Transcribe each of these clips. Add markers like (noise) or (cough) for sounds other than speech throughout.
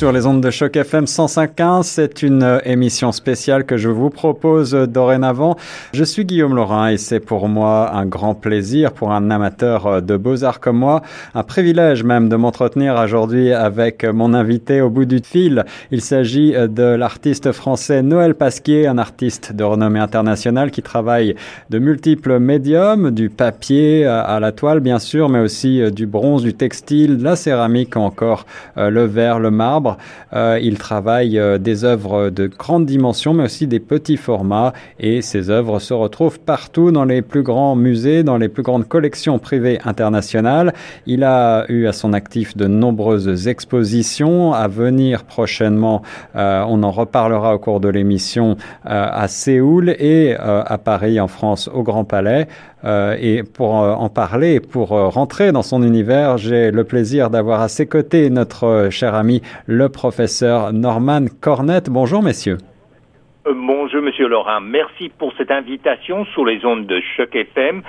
Sur les ondes de choc FM 105.1. C'est une euh, émission spéciale que je vous propose dorénavant. Je suis Guillaume Laurin et c'est pour moi un grand plaisir pour un amateur euh, de beaux-arts comme moi, un privilège même de m'entretenir aujourd'hui avec mon invité au bout du fil. Il s'agit euh, de l'artiste français Noël Pasquier, un artiste de renommée internationale qui travaille de multiples médiums, du papier à la toile bien sûr, mais aussi du bronze, du textile, de la céramique encore, le verre, le marbre. Euh, il travaille euh, des œuvres de grande dimension, mais aussi des petits formats, et ses œuvres se retrouvent partout dans les plus grands musées, dans les plus grandes collections privées internationales. Il a eu à son actif de nombreuses expositions à venir prochainement. Euh, on en reparlera au cours de l'émission à Séoul et à Paris, en France, au Grand Palais. Euh, et pour euh, en parler, pour euh, rentrer dans son univers, j'ai le plaisir d'avoir à ses côtés notre cher ami, le professeur Norman Cornette. Bonjour, messieurs. Bonjour Monsieur Laurent, merci pour cette invitation sur les ondes de Choc FM.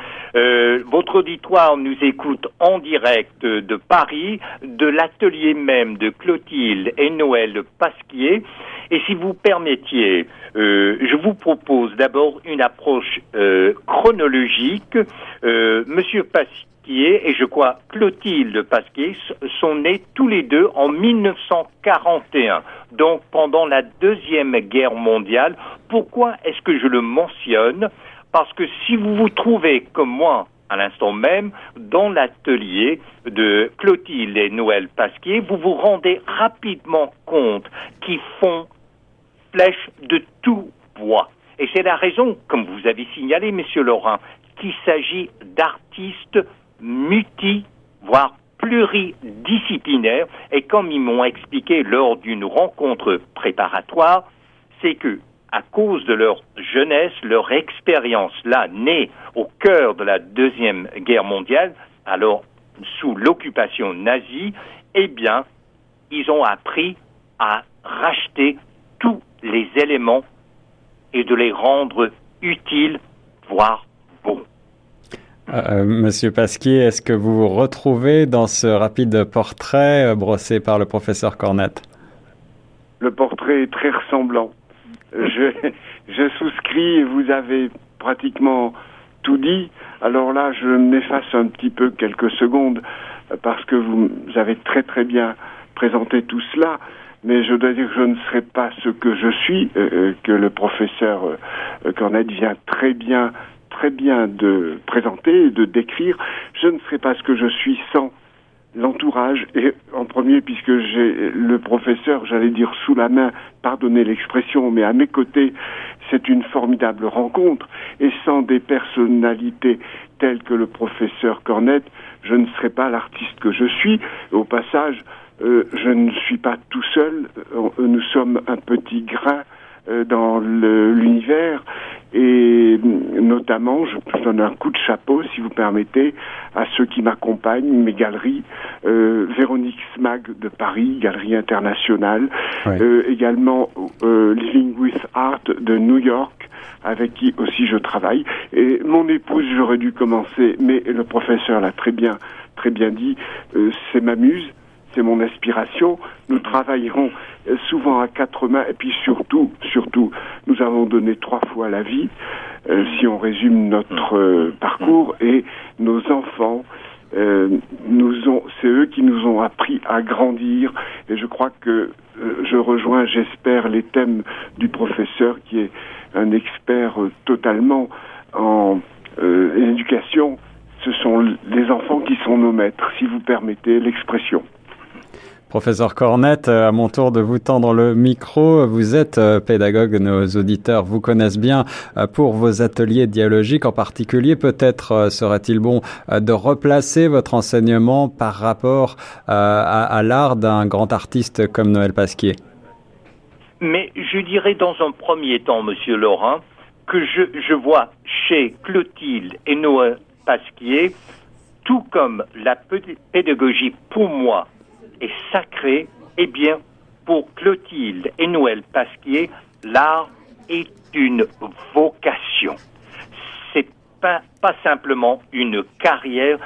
votre auditoire nous écoute en direct de Paris, de l'atelier même de Clotilde et Noël Pasquier. Et si vous permettiez, euh, je vous propose d'abord une approche euh, chronologique. Euh, Monsieur Pasquier et je crois Clotilde Pasquier sont nés tous les deux en 1941, donc pendant la Deuxième Guerre mondiale. Pourquoi est-ce que je le mentionne? Parce que si vous vous trouvez comme moi à l'instant même, dans l'atelier de Clotilde et Noël Pasquier, vous vous rendez rapidement compte qu'ils font flèche de tout bois. Et c'est la raison, comme vous avez signalé, Monsieur Laurent, qu'il s'agit d'artistes multi, voire pluridisciplinaires. Et comme ils m'ont expliqué lors d'une rencontre préparatoire, c'est que, à cause de leur jeunesse, leur expérience là, née au cœur de la Deuxième Guerre mondiale, alors sous l'occupation nazie, eh bien, ils ont appris à racheter tous les éléments et de les rendre utiles, voire bons. Euh, euh, Monsieur Pasquier, est-ce que vous vous retrouvez dans ce rapide portrait euh, brossé par le professeur Cornette? Le portrait est très ressemblant. Je, je souscris et vous avez pratiquement tout dit. Alors là, je m'efface un petit peu quelques secondes parce que vous avez très très bien présenté tout cela mais je dois dire que je ne serai pas ce que je suis, euh, euh, que le professeur euh, Cornette vient très bien, très bien de présenter et de décrire. Je ne serai pas ce que je suis sans l'entourage et en premier puisque j'ai le professeur, j'allais dire sous la main, pardonnez l'expression, mais à mes côtés, c'est une formidable rencontre et sans des personnalités telles que le professeur Cornette, je ne serais pas l'artiste que je suis. Au passage, euh, je ne suis pas tout seul. Euh, nous sommes un petit grain euh, dans l'univers. Et notamment je donne un coup de chapeau si vous permettez à ceux qui m'accompagnent mes galeries. Véronique Smag de Paris galerie internationale. Également Living with Art de New York avec qui aussi je travaille. Et mon épouse j'aurais dû commencer mais le professeur l'a très bien très bien dit c'est ma muse c'est mon inspiration. Nous travaillerons souvent à quatre mains et puis surtout, surtout, nous avons donné trois fois la vie, euh, si on résume notre euh, parcours, et nos enfants, euh, nous ont, c'est eux qui nous ont appris à grandir, et je crois que je rejoins, j'espère, les thèmes du professeur qui est un expert totalement en éducation. Ce sont les enfants qui sont nos maîtres, si vous permettez l'expression. Professeur Cornette, euh, à mon tour de vous tendre le micro. Vous êtes euh, pédagogue, nos auditeurs vous connaissent bien euh, pour vos ateliers dialogiques en particulier. Peut-être serait-il bon de replacer votre enseignement par rapport à, l'art d'un grand artiste comme Noël Pasquier. Mais je dirais dans un premier temps, Monsieur Laurent, que je, je vois chez Clotilde et Noël Pasquier, tout comme la pédagogie pour moi est sacré, eh bien, pour Clotilde et Noël Pasquier, l'art est une vocation. C'est pas, pas simplement une carrière,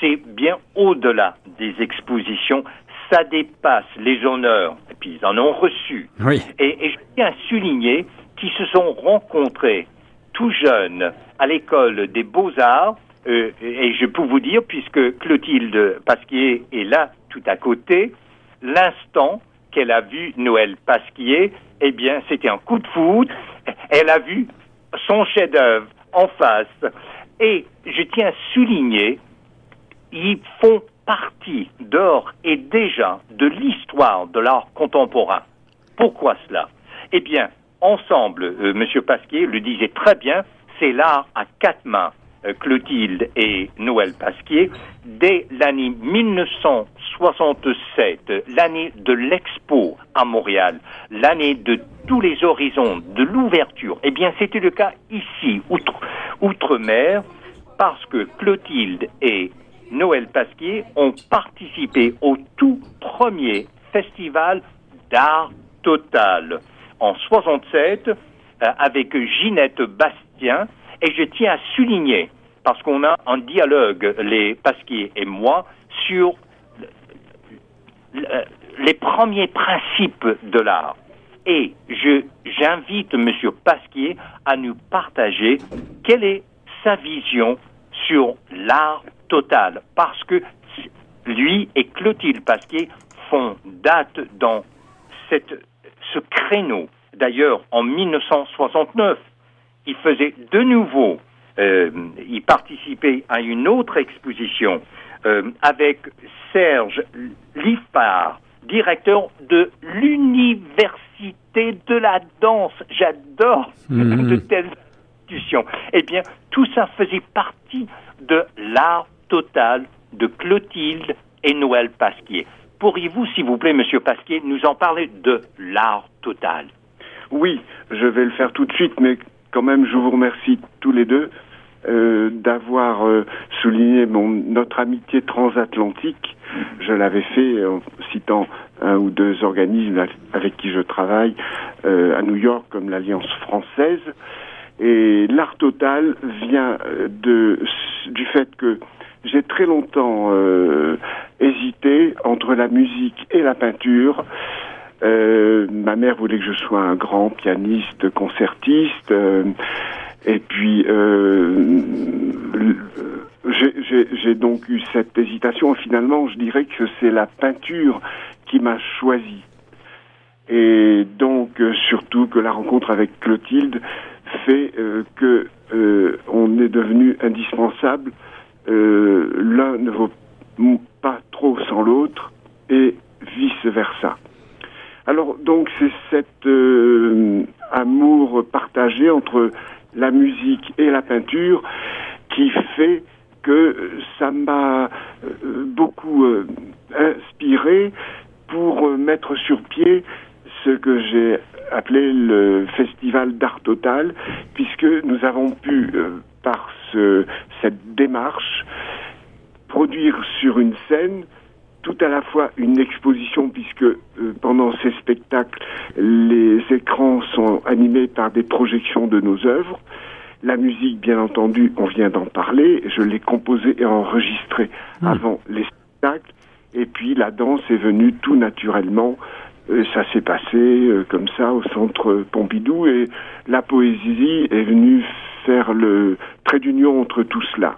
c'est bien au-delà des expositions. Ça dépasse les honneurs, et puis ils en ont reçu. Oui. Et, et je tiens à souligner qu'ils se sont rencontrés tout jeunes à l'école des beaux-arts, euh, et je peux vous dire, puisque Clotilde Pasquier est là tout à côté, l'instant qu'elle a vu Noël Pasquier, eh bien, c'était un coup de foudre. Elle a vu son chef-d'œuvre en face. Et je tiens à souligner, ils font partie d'or et déjà de l'histoire de l'art contemporain. Pourquoi cela? Eh bien, ensemble, euh, Monsieur Pasquier le disait très bien, c'est l'art à quatre mains. Euh, Clotilde et Noël Pasquier, dès l'année 1967, l'année de l'expo à Montréal, l'année de tous les horizons, de l'ouverture, eh bien c'était le cas ici, outre, outre-mer, parce que Clotilde et Noël Pasquier ont participé au tout premier festival d'art total. En 67 euh, avec Ginette Bastien et je tiens à souligner parce qu'on a un dialogue les Pasquier et moi sur les premiers principes de l'art. Et je j'invite monsieur Pasquier à nous partager quelle est sa vision sur l'art total. Parce que lui et Clotilde Pasquier font date dans cette, ce créneau. D'ailleurs, en 1969, il faisait de nouveau, euh, il participait à une autre exposition euh, avec Serge Liffard, directeur de l'Université de la danse. J'adore Mhm. de telles institutions. Eh bien, tout ça faisait partie de l'art total de Clotilde et Noël Pasquier. Pourriez-vous, s'il vous plaît, Monsieur Pasquier, nous en parler de l'art total? Oui, je vais le faire tout de suite, mais quand même, je vous remercie tous les deux euh, d'avoir euh, souligné mon, notre amitié transatlantique. Je l'avais fait en citant un ou deux organismes avec qui je travaille euh, à New York, comme l'Alliance française. Et l'art total vient du fait que j'ai très longtemps hésité entre la musique et la peinture. Ma mère voulait que je sois un grand pianiste, concertiste, euh, et puis euh, j'ai- donc eu cette hésitation. Finalement, je dirais que c'est la peinture qui m'a choisi. Et donc, euh, surtout que la rencontre avec Clotilde fait que on est devenu indispensable. L'un ne vaut pas trop sans l'autre et vice versa. Alors donc c'est cet euh, amour partagé entre la musique et la peinture qui fait que ça m'a euh, beaucoup euh, inspiré pour mettre sur pied ce que j'ai appelé le festival d'art total, puisque nous avons pu, par ce, cette démarche, produire sur une scène tout à la fois une exposition, puisque euh, pendant ces spectacles, les écrans sont animés par des projections de nos œuvres. La musique, bien entendu, on vient d'en parler, je l'ai composée et enregistrée avant les spectacles. Et puis la danse est venue tout naturellement. Euh, ça s'est passé euh, comme ça au centre Pompidou et la poésie est venue faire le trait d'union entre tout cela.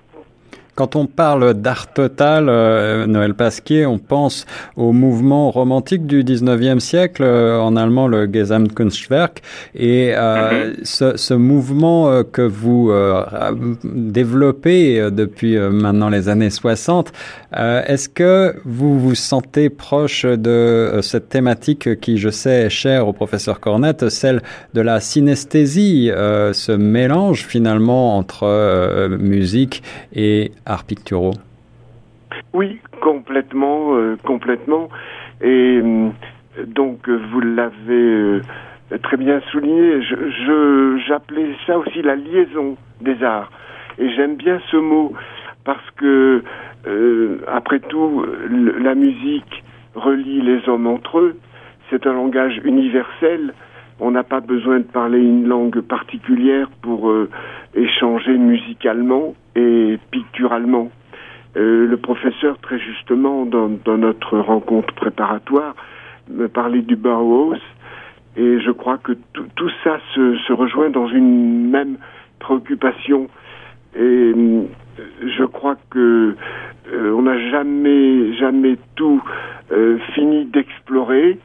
Quand on parle d'art total, euh, Noël Pasquier, on pense au mouvement romantique du 19e siècle, euh, en allemand le Gesamtkunstwerk, et euh, ce, ce mouvement que vous développez depuis maintenant les années 60, euh, est-ce que vous vous sentez proche de cette thématique qui, je sais, est chère au professeur Cornette, celle de la synesthésie, ce mélange finalement entre musique et arts picturaux Oui, complètement, euh, complètement. Et euh, donc, vous l'avez euh, très bien souligné. Je, je- j'appelais ça aussi la liaison des arts. Et j'aime bien ce mot parce que, après tout, la musique relie les hommes entre eux. C'est un langage universel. On n'a pas besoin de parler une langue particulière pour échanger musicalement et picturalement. Euh, le professeur, très justement, dans, notre rencontre préparatoire, me parlait du Bauhaus, et je crois que tout ça se, rejoint dans une même préoccupation. Et euh, je crois que euh, on n'a jamais, jamais tout euh, fini d'explorer,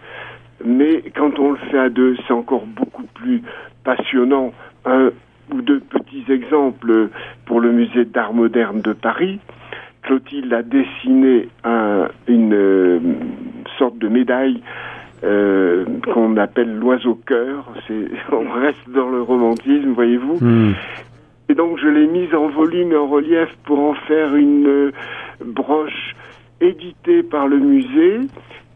mais quand on le fait à deux, c'est encore beaucoup plus passionnant. Ou deux petits exemples pour le musée d'art moderne de Paris. Clotilde a dessiné un, une, euh, sorte de médaille euh, qu'on appelle l'oiseau cœur. (laughs) On reste dans le romantisme, voyez-vous. Hmm. Et donc je l'ai mise en volume et en relief pour en faire une euh, broche éditée par le musée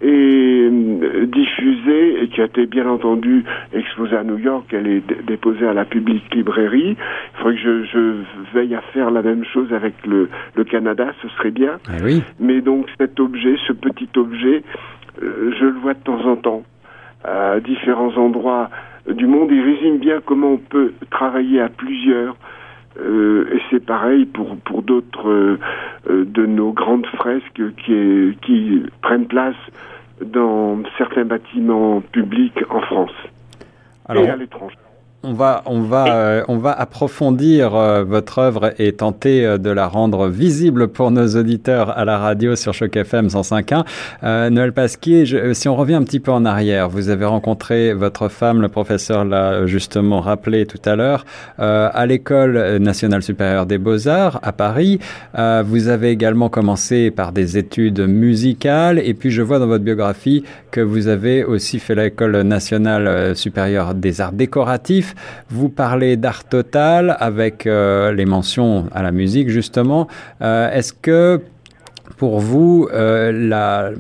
et euh, diffusée et qui a été bien entendu exposée à New York. Elle est déposée à la Public Librairie. Il faudrait que je, je, veille à faire la même chose avec le, le Canada, ce serait bien. Ah oui. Mais donc cet objet, ce petit objet, euh, je le vois de temps en temps à différents endroits du monde. Il résume bien comment on peut travailler à plusieurs euh, et c'est pareil pour, pour d'autres euh, euh, de nos grandes fresques qui, qui prennent place dans certains bâtiments publics en France et à l'étranger. On va, on va, euh, on va approfondir euh, votre œuvre et tenter euh, de la rendre visible pour nos auditeurs à la radio sur Choc FM 105.1. Noël Pasquier, si on revient un petit peu en arrière, vous avez rencontré votre femme, le professeur l'a justement rappelé tout à l'heure, à l'école nationale supérieure des beaux-arts à Paris. vous avez également commencé par des études musicales et puis je vois dans votre biographie que vous avez aussi fait l'école nationale supérieure des arts décoratifs vous parlez d'art total avec euh, les mentions à la musique, justement. Euh, est-ce que pour vous, euh, la,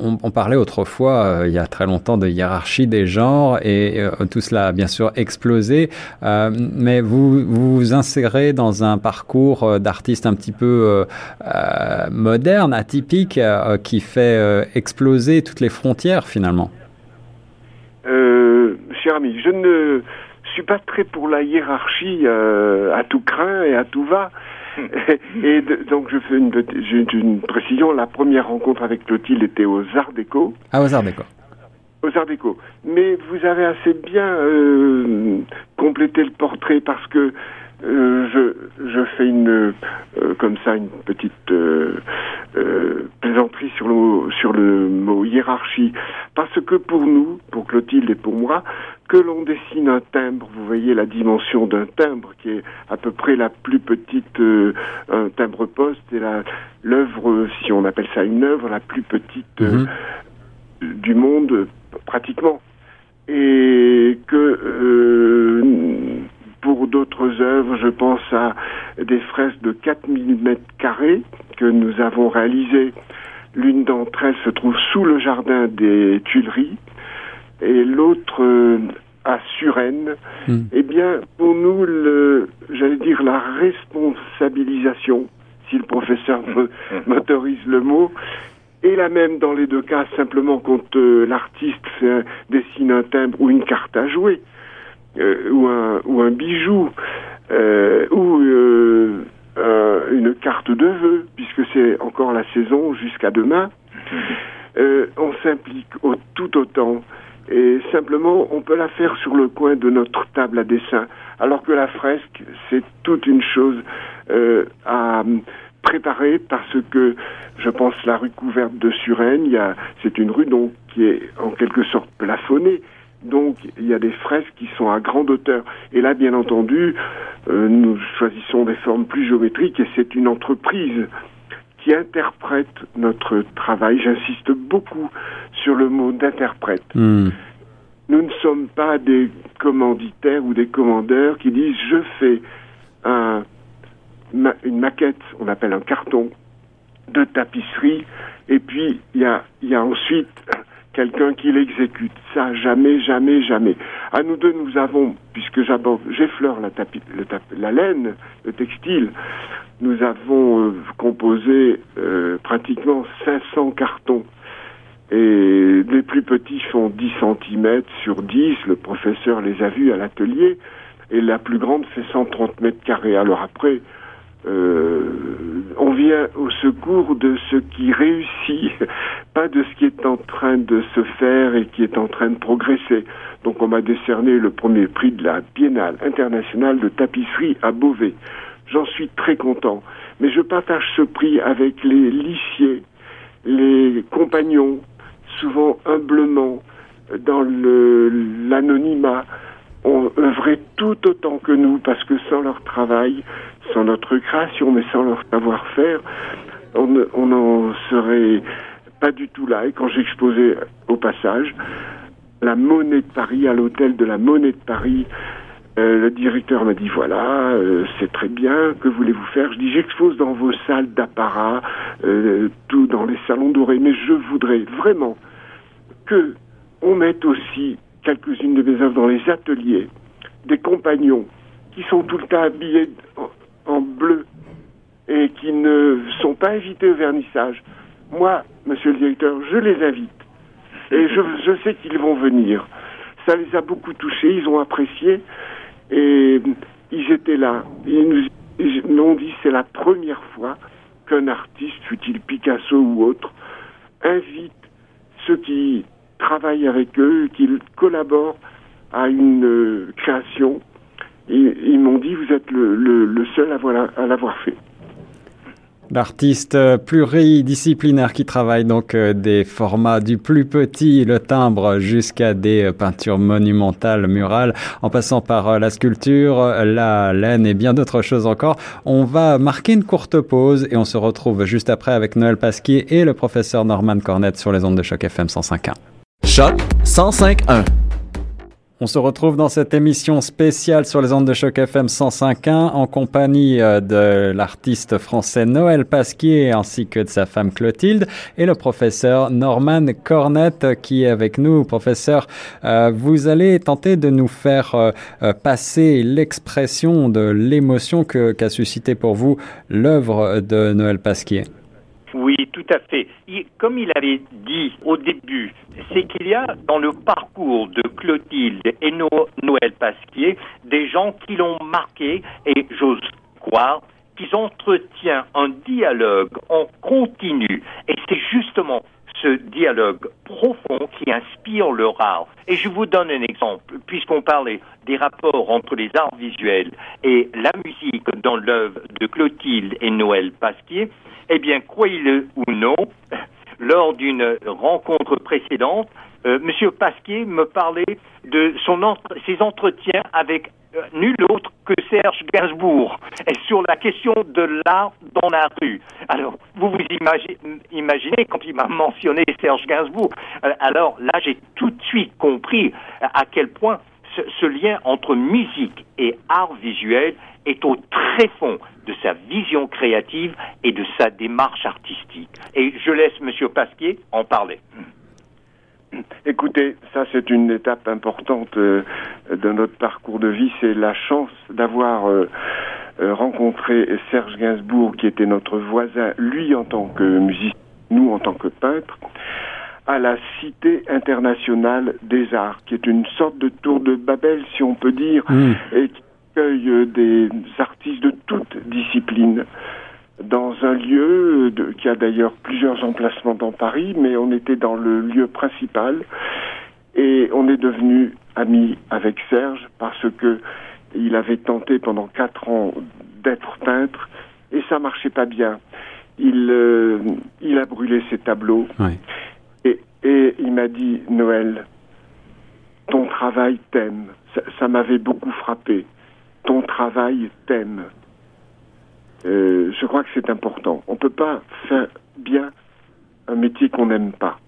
on, parlait autrefois, il y a très longtemps, de hiérarchie des genres et tout cela a bien sûr explosé, mais vous, vous insérez dans un parcours d'artiste un petit peu moderne, atypique, qui fait exploser toutes les frontières finalement? je ne suis pas très pour la hiérarchie euh, à tout craint et à tout va. (laughs) et donc je fais une, une, précision. La première rencontre avec Clotilde était aux Arts Déco. Ah, aux Arts Déco. Aux Arts Déco. Mais vous avez assez bien euh, complété le portrait parce que euh, je, je fais une euh, comme ça une petite euh, plaisanterie sur le sur le mot hiérarchie parce que pour nous, pour Clotilde et pour moi, que l'on dessine un timbre, vous voyez la dimension d'un timbre qui est à peu près la plus petite un timbre poste et la l'œuvre si on appelle ça une œuvre la plus petite mhm. du monde pratiquement et que pour d'autres œuvres, je pense à des fresques de 4000 mètres carrés que nous avons réalisées. L'une d'entre elles se trouve sous le jardin des Tuileries et l'autre euh, à Suresnes. Hmm. Eh bien, pour nous, le, j'allais dire la responsabilisation, si le professeur m'autorise le mot, est la même dans les deux cas, simplement quand euh, l'artiste dessine un timbre ou une carte à jouer. Euh, ou, un, ou un bijou, euh, ou euh, une carte de vœux, puisque c'est encore la saison jusqu'à demain, (laughs) on s'implique tout autant. Et simplement, on peut la faire sur le coin de notre table à dessin, alors que la fresque, c'est toute une chose à préparer parce que je pense la rue couverte de Suresnes, c'est une rue donc qui est en quelque sorte plafonnée, donc il y a des fresques qui sont à grande hauteur. Et là, bien entendu, euh, nous choisissons des formes plus géométriques et c'est une entreprise qui interprète notre travail. J'insiste beaucoup sur le mot d'interprète. Hmm. Nous ne sommes pas des commanditaires ou des commandeurs qui disent je fais un, une maquette, on appelle un carton, de tapisserie, et puis il y a, y a ensuite quelqu'un qui l'exécute. Ça, jamais, jamais, jamais. À nous deux, nous avons, puisque j'effleure la, la laine, le textile, nous avons euh, composé euh, pratiquement 500 cartons Et les plus petits font 10 cm sur 10. Le professeur les a vus à l'atelier. Et la plus grande fait 130 mètres carrés. Alors après, euh, on vient au secours de ce qui réussit, (laughs) pas de ce qui est en train de se faire et qui est en train de progresser. Donc on m'a décerné le premier prix de la Biennale internationale de tapisserie à Beauvais. J'en suis très content. Mais je partage ce prix avec les lycées, les compagnons, souvent humblement, dans l'anonymat, ont œuvré tout autant que nous, parce que sans leur travail, sans notre création, mais sans leur savoir-faire, on n'en serait pas du tout là. Et quand j'exposais au passage la monnaie de Paris, à l'hôtel de la monnaie de Paris, euh, le directeur m'a dit voilà, euh, c'est très bien, que voulez-vous faire? Je dis j'expose dans vos salles d'apparat, euh, tout dans les salons dorés, mais je voudrais vraiment que on mette aussi quelques-unes de mes œuvres dans les ateliers des compagnons qui sont tout le temps habillés en bleu et qui ne sont pas invités au vernissage. Moi, monsieur le directeur, je les invite. Et je, (laughs) je sais qu'ils vont venir. Ça les a beaucoup touchés, ils ont apprécié. Et ils étaient là. Ils nous ont dit c'est la première fois qu'un artiste, fût-il Picasso ou autre, invite ceux qui travaillent avec eux, qu'ils collaborent à une euh, création ils, m'ont dit vous êtes le, seul à, l'avoir fait. L'artiste pluridisciplinaire qui travaille donc euh, des formats du plus petit, le timbre, jusqu'à des euh, peintures monumentales, murales, en passant par euh, la sculpture, la laine et bien d'autres choses encore. On va marquer une courte pause et on se retrouve juste après avec Noël Pasquier et le professeur Norman Cornette sur les ondes de choc FM 105.1. Choc 105.1 on se retrouve dans cette émission spéciale sur les ondes de choc FM 105.1 en compagnie euh, de l'artiste français Noël Pasquier ainsi que de sa femme Clotilde et le professeur Norman Cornette qui est avec nous. Professeur, euh, vous allez tenter de nous faire euh, passer l'expression de l'émotion qu'a suscité pour vous l'œuvre de Noël Pasquier. Oui, tout à fait. comme il avait dit au début, c'est qu'il y a dans le parcours de Clotilde et Noël Pasquier des gens qui l'ont marqué et j'ose croire qu'ils entretiennent un dialogue en continu. Et c'est justement ce dialogue profond qui inspire leur art. Et je vous donne un exemple, puisqu'on parlait des rapports entre les arts visuels et la musique dans l'œuvre de Clotilde et Noël Pasquier. Eh bien, croyez-le ou non, (laughs) lors d'une rencontre précédente, euh, Monsieur Pasquier me parlait de ses entretiens avec euh, nul autre que Serge Gainsbourg et sur la question de l'art dans la rue. Alors, vous vous imaginez, quand il m'a mentionné Serge Gainsbourg, euh, alors là j'ai tout de suite compris à quel point ce lien entre musique et art visuel est au très fond de sa vision créative et de sa démarche artistique. Et je laisse M. Pasquier en parler. Écoutez, ça c'est une étape importante euh, de notre parcours de vie. C'est la chance d'avoir euh, euh, rencontré Serge Gainsbourg, qui était notre voisin, lui en tant que musicien, nous en tant que peintre, à la Cité internationale des arts, qui est une sorte de tour de Babel, si on peut dire, mmh. et qui accueille des artistes de toutes disciplines. Dans un lieu qui a d'ailleurs plusieurs emplacements dans Paris, mais on était dans le lieu principal. Et on est devenu amis avec Serge parce que il avait tenté pendant quatre ans d'être peintre et ça marchait pas bien. Il, euh, il a brûlé ses tableaux. Et, et il m'a dit Noël, ton travail t'aime. ça m'avait beaucoup frappé ton travail t'aime. Euh, je crois que c'est important. On ne peut pas faire bien un métier qu'on n'aime pas.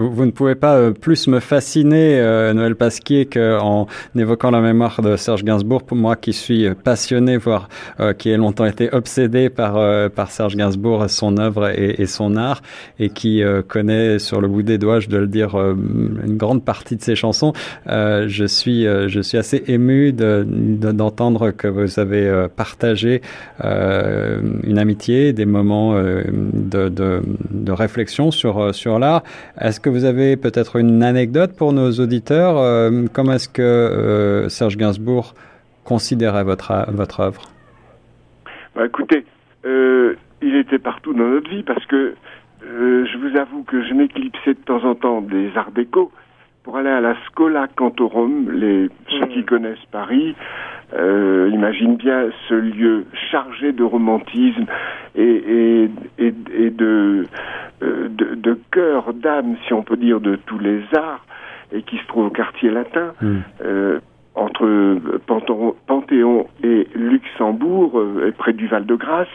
Vous, ne pouvez pas euh, plus me fasciner, euh, Noël Pasquier, qu'en évoquant la mémoire de Serge Gainsbourg. Pour moi, qui suis passionné, voire euh, qui ai longtemps été obsédé par Serge Gainsbourg, son œuvre et, son art, et qui connaît sur le bout des doigts, je dois le dire, une grande partie de ses chansons. je suis je suis assez ému d'entendre de, que vous avez partagé une amitié, des moments de réflexion sur sur l'art. Est-ce que vous avez peut-être une anecdote pour nos auditeurs euh, Comment est-ce que euh, Serge Gainsbourg considérait votre, votre œuvre? Bah, Écoutez, euh, il était partout dans notre vie parce que je vous avoue que je m'éclipsais de temps en temps des arts déco pour aller à la Scola Cantorum. Les, Ceux qui hmm. connaissent Paris euh, imaginent bien ce lieu chargé de romantisme et, et, et, de, euh, de, de cœur, d'âme, si on peut dire, de tous les arts, et qui se trouve au quartier latin. Hmm. Euh, entre Panthéon et Luxembourg, et près du Val-de-Grâce.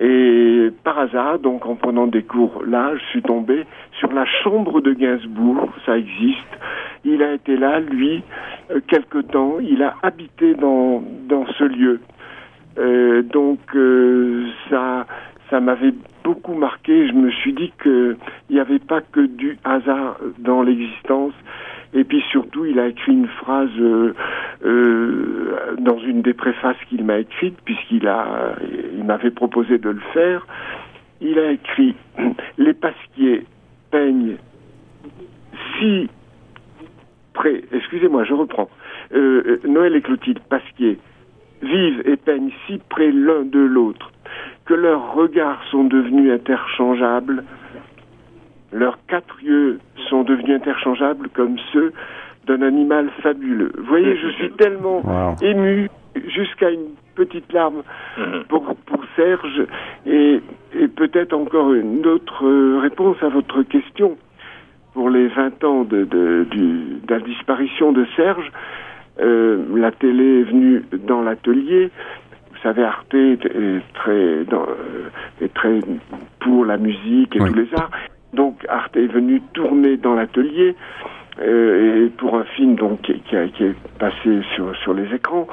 Et par hasard, donc en prenant des cours là, je suis tombé sur la chambre de Gainsbourg, ça existe. Il a été là, lui, euh, quelque temps, il a habité dans, dans ce lieu. Euh, donc euh, ça, ça m'avait beaucoup marqué. Je me suis dit qu'il n'y avait pas que du hasard dans l'existence. Et puis surtout, il a écrit une phrase euh, euh, dans une des préfaces qu'il m'a écrites, puisqu'il a, il m'avait proposé de le faire. Il a écrit les pasquiers peignent si près. Excusez-moi, je reprends. Euh, Noël et Clotilde Pasquier vivent et peignent si près l'un de l'autre que leurs regards sont devenus interchangeables leurs quatre yeux sont devenus interchangeables comme ceux d'un animal fabuleux. Vous voyez, je suis tellement ému jusqu'à une petite larme mhm. pour, pour Serge et, et peut-être encore une autre réponse à votre question. Pour les 20 ans de, de, la disparition de Serge, euh, la télé est venue dans l'atelier. Vous savez, Arte est très, dans, euh, est très pour la musique et tous les arts. Donc Arte est venu tourner dans l'atelier euh, et pour un film donc qui, qui, est passé sur, sur les écrans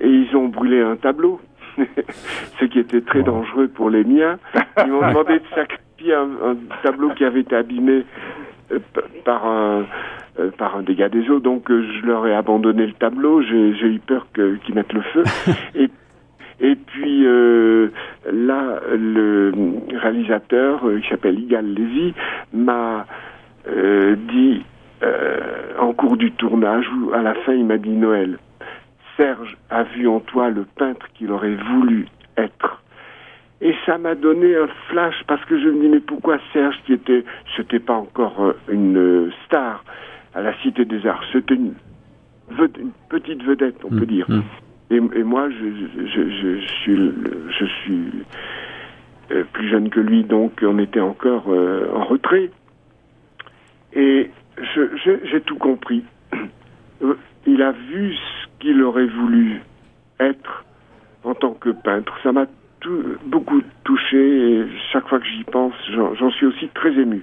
et ils ont brûlé un tableau, (laughs) ce qui était très dangereux pour les miens. Ils m'ont demandé de sacrifier un, tableau qui avait été abîmé euh, par un euh, par un dégât des eaux, donc je leur ai abandonné le tableau. J'ai eu peur qu'ils mettent le feu. et (laughs) et puis euh, là, le réalisateur, euh, qui s'appelle Igal Lévy, m'a euh, dit en cours du tournage, ou à la fin, il m'a dit Noël, Serge a vu en toi le peintre qu'il aurait voulu être. Et ça m'a donné un flash parce que je me dis mais pourquoi Serge qui était c'était pas encore une star à la Cité des Arts, c'était une, petite vedette on peut mmh, dire. Mmh. Et, moi, je, suis, euh, plus jeune que lui, donc on était encore euh, en retrait. Et j'ai tout compris. Euh, il a vu ce qu'il aurait voulu être en tant que peintre. Ça m'a beaucoup touché et chaque fois que j'y pense, j'en suis aussi très ému.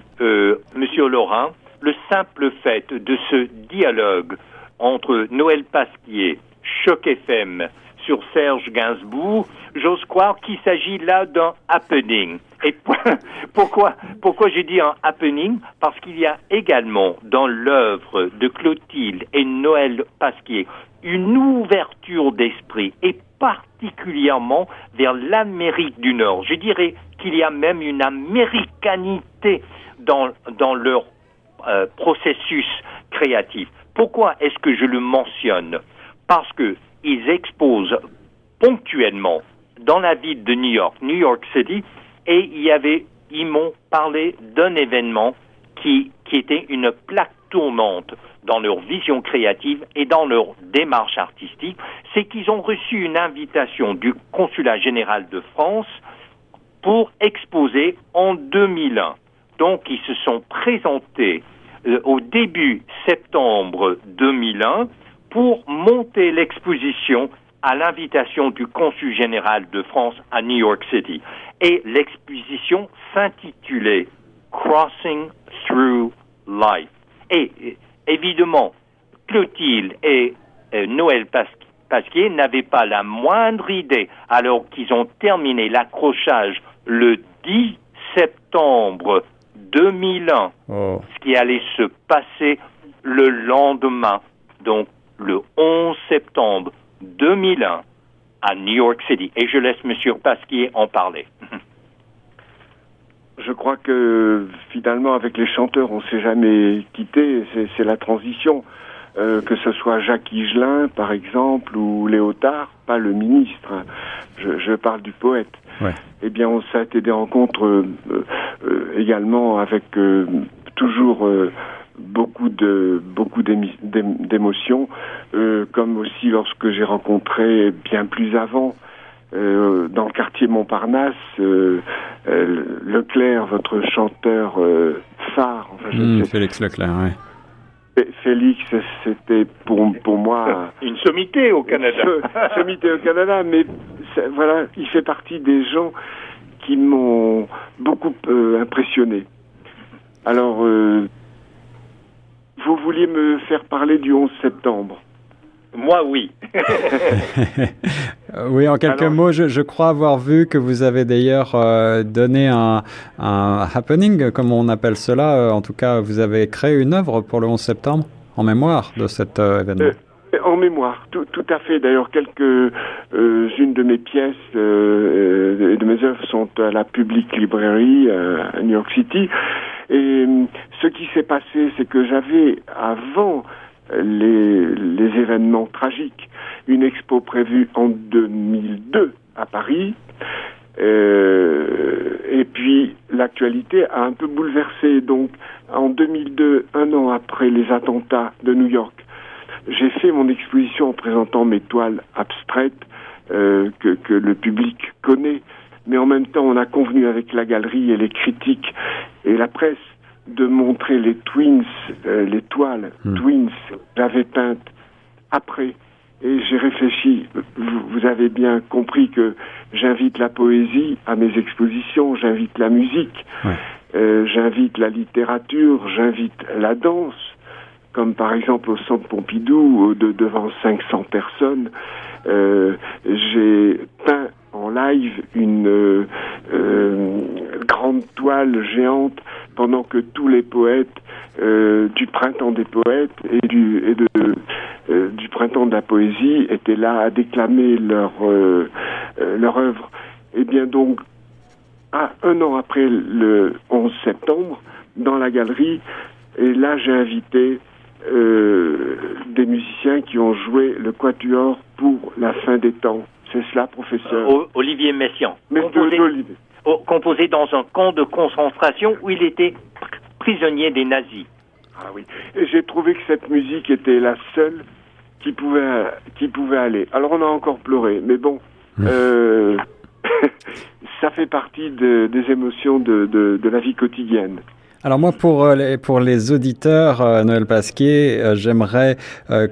Monsieur Laurent, le simple fait de ce dialogue entre Noël Pasquier Choc FM sur Serge Gainsbourg, j'ose croire qu'il s'agit là d'un happening. Et (laughs) pourquoi, pourquoi j'ai dit un happening? Parce qu'il y a également dans l'œuvre de Clotilde et Noël Pasquier une ouverture d'esprit et particulièrement vers l'Amérique du Nord. Je dirais qu'il y a même une américanité dans, dans leur euh, processus créatif. Pourquoi est-ce que je le mentionne? Parce qu'ils exposent ponctuellement dans la ville de New York, New York City, et y avait, ils m'ont parlé d'un événement qui, qui était une plaque tournante dans leur vision créative et dans leur démarche artistique, c'est qu'ils ont reçu une invitation du consulat général de France pour exposer en 2001. Donc, ils se sont présentés euh, au début septembre 2001 pour monter l'exposition à l'invitation du consul général de France à New York City. Et l'exposition s'intitulait Crossing Through live. Et évidemment, Clotilde et Noël Pasquier n'avaient pas la moindre idée, alors qu'ils ont terminé l'accrochage le 10 septembre 2001, ce qui allait se passer le lendemain, donc le 11 septembre 2001 à New York City. Et je laisse M. Pasquier en parler. Je crois que finalement, avec les chanteurs, on ne s'est jamais quitté. C'est la transition. Euh, que ce soit Jacques Higelin, par exemple, ou Léotard, pas le ministre. Je, je parle du poète. Ouais. Eh bien, on, ça a été des rencontres euh, euh, également avec toujours beaucoup de beaucoup d'émotions, comme aussi lorsque j'ai rencontré bien plus avant euh, dans le quartier Montparnasse, euh, euh, Leclerc, votre chanteur phare. Enfin, mmh, Félix Leclerc, oui. Félix, c'était pour, pour moi... (laughs) Une sommité au Canada. (laughs) sommité au Canada, mais voilà, il fait partie des gens qui m'ont beaucoup impressionné. Alors, vous vouliez me faire parler du 11 septembre moi, oui. (laughs) oui, en quelques mots, je, crois avoir vu que vous avez d'ailleurs euh, donné un, happening, comme on appelle cela. Euh, en tout cas, vous avez créé une œuvre pour le 11 septembre en mémoire de cet euh, événement. En mémoire, tout, à fait. D'ailleurs, quelques-unes de mes pièces et de mes œuvres sont à la Public Library à New York City. Et ce qui s'est passé, c'est que j'avais, avant les, les événements tragiques. Une expo prévue en 2002 à Paris. Euh, et puis l'actualité a un peu bouleversé. Donc en 2002, un an après les attentats de New York, j'ai fait mon exposition en présentant mes toiles abstraites euh, que, que le public connaît. Mais en même temps, on a convenu avec la galerie et les critiques et la presse de montrer les Twins, euh, les toiles hmm. Twins, j'avais peintes après. Et j'ai réfléchi, vous, avez bien compris que j'invite la poésie à mes expositions, j'invite la musique, euh, j'invite la littérature, j'invite la danse, comme par exemple au Centre Pompidou, de, devant 500 personnes. Euh, j'ai peint en live une euh, grande toile géante pendant que tous les poètes euh, du printemps des poètes et du et de euh, du printemps de la poésie étaient là à déclamer leur euh, leur œuvre. Et eh bien donc à, un an après le 11 septembre dans la galerie et là j'ai invité des musiciens qui ont joué le quatuor pour la fin des temps. C'est cela, professeur. Olivier Messiaen. Composé, composé dans un camp de concentration où il était prisonnier des nazis. Ah oui. Et j'ai trouvé que cette musique était la seule qui pouvait, qui pouvait aller. Alors on a encore pleuré, mais bon, mmh. euh, (laughs) ça fait partie des émotions de, de la vie quotidienne. Alors moi, pour euh, les, pour les auditeurs, euh, Noël Pasquier, euh, j'aimerais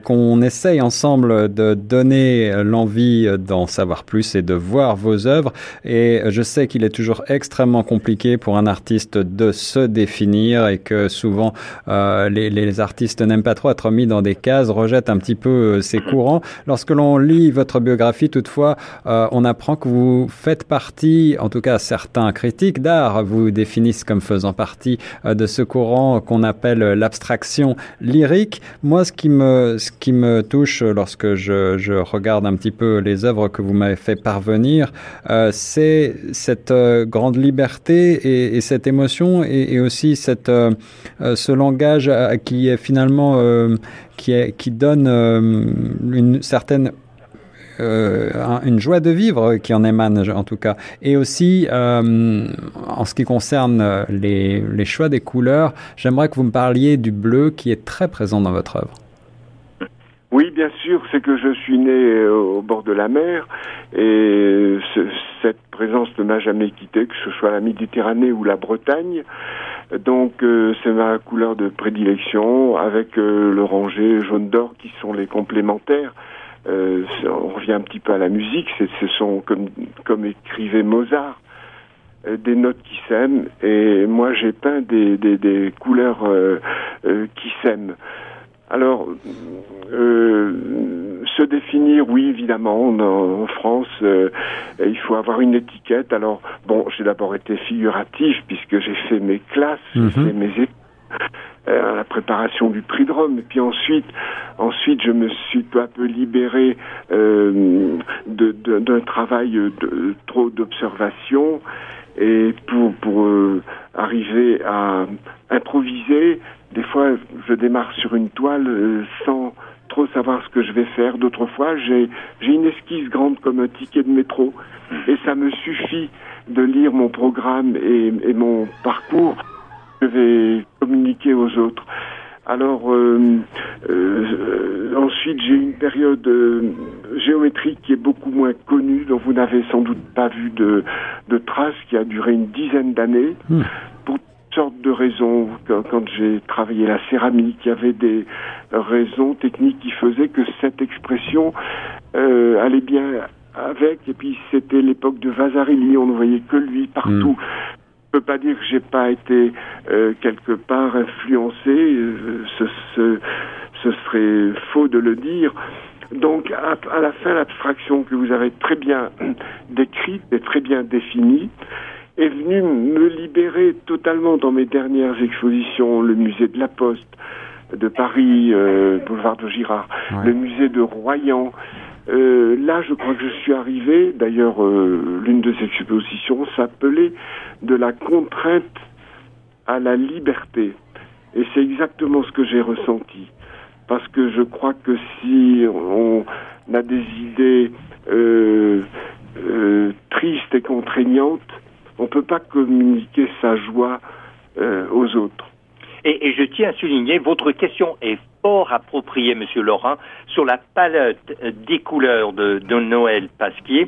qu'on essaye ensemble de donner l'envie d'en savoir plus et de voir vos œuvres. Et je sais qu'il est toujours extrêmement compliqué pour un artiste de se définir et que souvent les, les, artistes n'aiment pas trop être mis dans des cases, rejettent un petit peu ces courants. Lorsque l'on lit votre biographie, toutefois, on apprend que vous faites partie, en tout cas certains critiques d'art vous définissent comme faisant partie de ce courant qu'on appelle l'abstraction lyrique. Moi, ce qui me, ce qui me touche lorsque je, je regarde un petit peu les œuvres que vous m'avez fait parvenir, euh, c'est cette euh, grande liberté et, et, cette émotion et, aussi cette, euh, ce langage qui est finalement qui, qui donne une certaine euh, une joie de vivre qui en émane en tout cas. Et aussi, euh, en ce qui concerne les, les choix des couleurs, j'aimerais que vous me parliez du bleu qui est très présent dans votre œuvre. Oui, bien sûr, c'est que je suis né euh, au bord de la mer et cette présence ne m'a jamais quitté, que ce soit la Méditerranée ou la Bretagne. Donc c'est ma couleur de prédilection avec l'oranger jaune d'or qui sont les complémentaires. Euh, on revient un petit peu à la musique, ce sont comme, comme écrivait Mozart. euh, des notes qui s'aiment et moi j'ai peint des, des, des couleurs euh, euh, qui s'aiment. Alors, se définir, oui, évidemment, en, France, il faut avoir une étiquette. Alors, bon, j'ai d'abord été figuratif puisque j'ai fait mes classes, j'ai mhm. fait mes études à la préparation du prix de Rome. Et puis ensuite, ensuite, je me suis peu à peu libéré euh, d'un travail de trop d'observation et pour, pour euh, arriver à improviser, des fois je démarre sur une toile euh, sans trop savoir ce que je vais faire. D'autres fois, j'ai une esquisse grande comme un ticket de métro et ça me suffit de lire mon programme et, et mon parcours. Je vais communiquer aux autres. Alors euh, euh, ensuite j'ai une période euh, géométrique qui est beaucoup moins connue, dont vous n'avez sans doute pas vu de, de traces, qui a duré une dizaine d'années. Hmm. Pour toutes sortes de raisons, quand, quand j'ai travaillé la céramique, il y avait des raisons techniques qui faisaient que cette expression allait bien avec. Et puis c'était l'époque de Vasarely, on ne voyait que lui partout. Hmm ne peux pas dire que j'ai pas été euh, quelque part influencé, euh, ce, ce, ce, serait faux de le dire. Donc à, à la fin, l'abstraction que vous avez très bien (clears throat) décrite et très bien définie est venue me libérer totalement dans mes dernières expositions, le musée de la Poste de Paris, euh, boulevard de Girard, le musée de Royan, euh, là, je crois que je suis arrivé, d'ailleurs, euh, l'une de ces expositions s'appelait De la contrainte à la liberté. Et c'est exactement ce que j'ai ressenti. Parce que je crois que si on a des idées euh, tristes et contraignantes, on ne peut pas communiquer sa joie aux autres. Et, je tiens à souligner, votre question est fort appropriée, Monsieur Laurent, sur la palette des couleurs de, Noël Pasquier,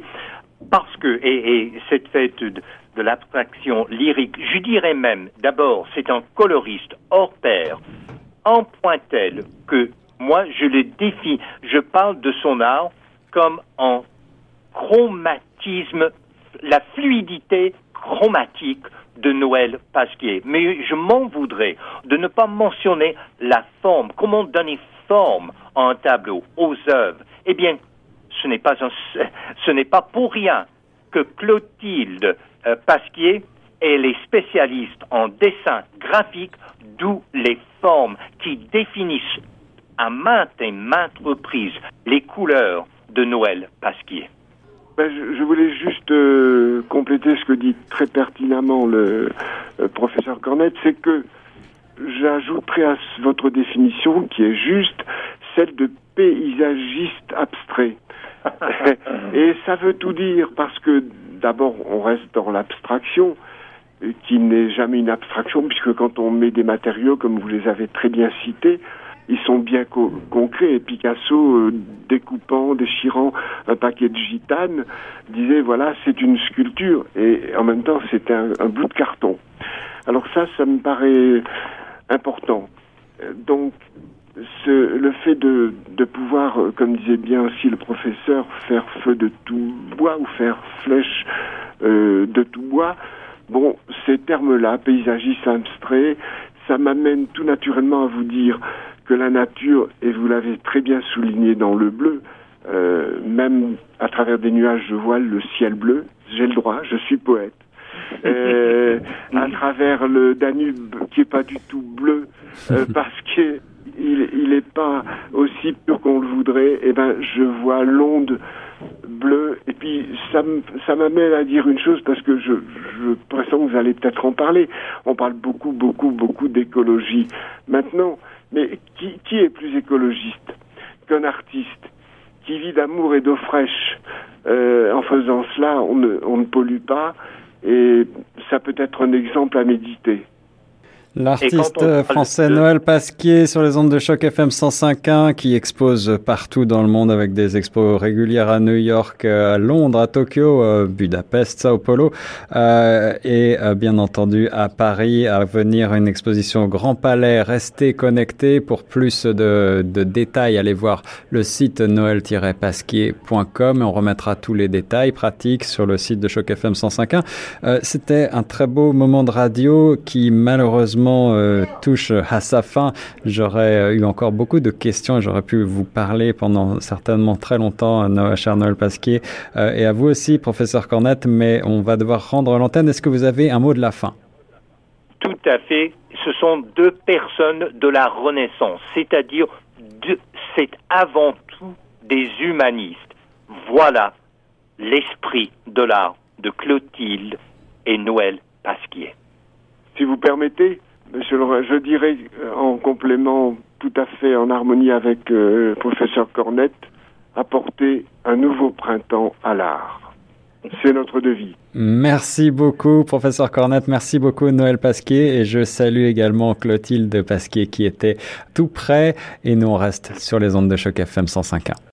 parce que, et, et cette fête de, de l'abstraction lyrique, je dirais même, d'abord, c'est un coloriste hors pair, en point tel que moi, je le défie, je parle de son art comme en chromatisme, la fluidité chromatique de Noël Pasquier. Mais je m'en voudrais de ne pas mentionner la forme, comment donner forme à un tableau, aux œuvres? Eh bien, ce n'est pas, ce n'est pas pour rien que Clotilde euh, Pasquier est les spécialistes en dessin graphique, d'où les formes qui définissent à maintes et maintes reprises les couleurs de Noël Pasquier. Ben, je, je, voulais juste euh, compléter ce que dit très pertinemment le, euh, professeur Cornette, c'est que j'ajouterai à votre définition, qui est juste, celle de paysagiste abstrait. (laughs) Et ça veut tout dire parce que d'abord on reste dans l'abstraction, qui n'est jamais une abstraction, puisque quand on met des matériaux, comme vous les avez très bien cités, ils sont bien concrets. Et Picasso, euh, découpant, déchirant un paquet de gitanes, disait voilà, c'est une sculpture. Et en même temps, c'est un, bout de carton. Alors ça, ça me paraît important. Donc, ce, le fait de, de pouvoir, euh, comme disait bien aussi le professeur, faire feu de tout bois ou faire flèche euh, de tout bois, bon, ces termes-là, paysagiste abstrait, ça m'amène tout naturellement à vous dire que la nature, et vous l'avez très bien souligné dans le bleu, euh, même à travers des nuages, je vois le ciel bleu, j'ai le droit, je suis poète. Euh, (laughs) à travers le Danube qui est pas du tout bleu euh, (laughs) parce qu'il il est pas aussi pur qu'on le voudrait et eh ben je vois l'onde bleue. Et puis ça ça m'amène à dire une chose parce que je je pressens que vous allez peut-être en parler. On parle beaucoup beaucoup beaucoup d'écologie. Maintenant mais qui, est plus écologiste qu'un artiste qui vit d'amour et d'eau fraîche euh, En faisant cela, on ne pollue pas et ça peut être un exemple à méditer. L'artiste français Noël Pasquier sur les ondes de choc FM 105.1 qui expose partout dans le monde avec des expos régulières à New York, à Londres, à Tokyo, euh, Budapest, Sao Paulo euh, et euh, bien entendu à Paris à venir une exposition au Grand Palais. Restez connectés pour plus de, de détails. Allez voir le site noël-pasquier.com et on remettra tous les détails pratiques sur le site de choc FM 105.1. C'était un très beau moment de radio qui malheureusement euh, touche à sa fin. J'aurais euh, eu encore beaucoup de questions et j'aurais pu vous parler pendant certainement très longtemps, Noël, cher Noël Pasquier, euh, et à vous aussi, professeur Cornette, mais on va devoir rendre l'antenne. Est-ce que vous avez un mot de la fin? Tout à fait. Ce sont deux personnes de la Renaissance, c'est-à-dire c'est avant tout des humanistes. Voilà l'esprit de l'art de Clotilde et Noël Pasquier. Si vous permettez, Monsieur Laurent, je dirais euh, en complément tout à fait en harmonie avec euh, le professeur Cornette, apporter un nouveau printemps à l'art. C'est notre devis. Merci beaucoup, professeur Cornette. Merci beaucoup, Noël Pasquier. Et je salue également Clotilde Pasquier qui était tout près. Et nous, on reste sur les ondes de choc FM 105.1.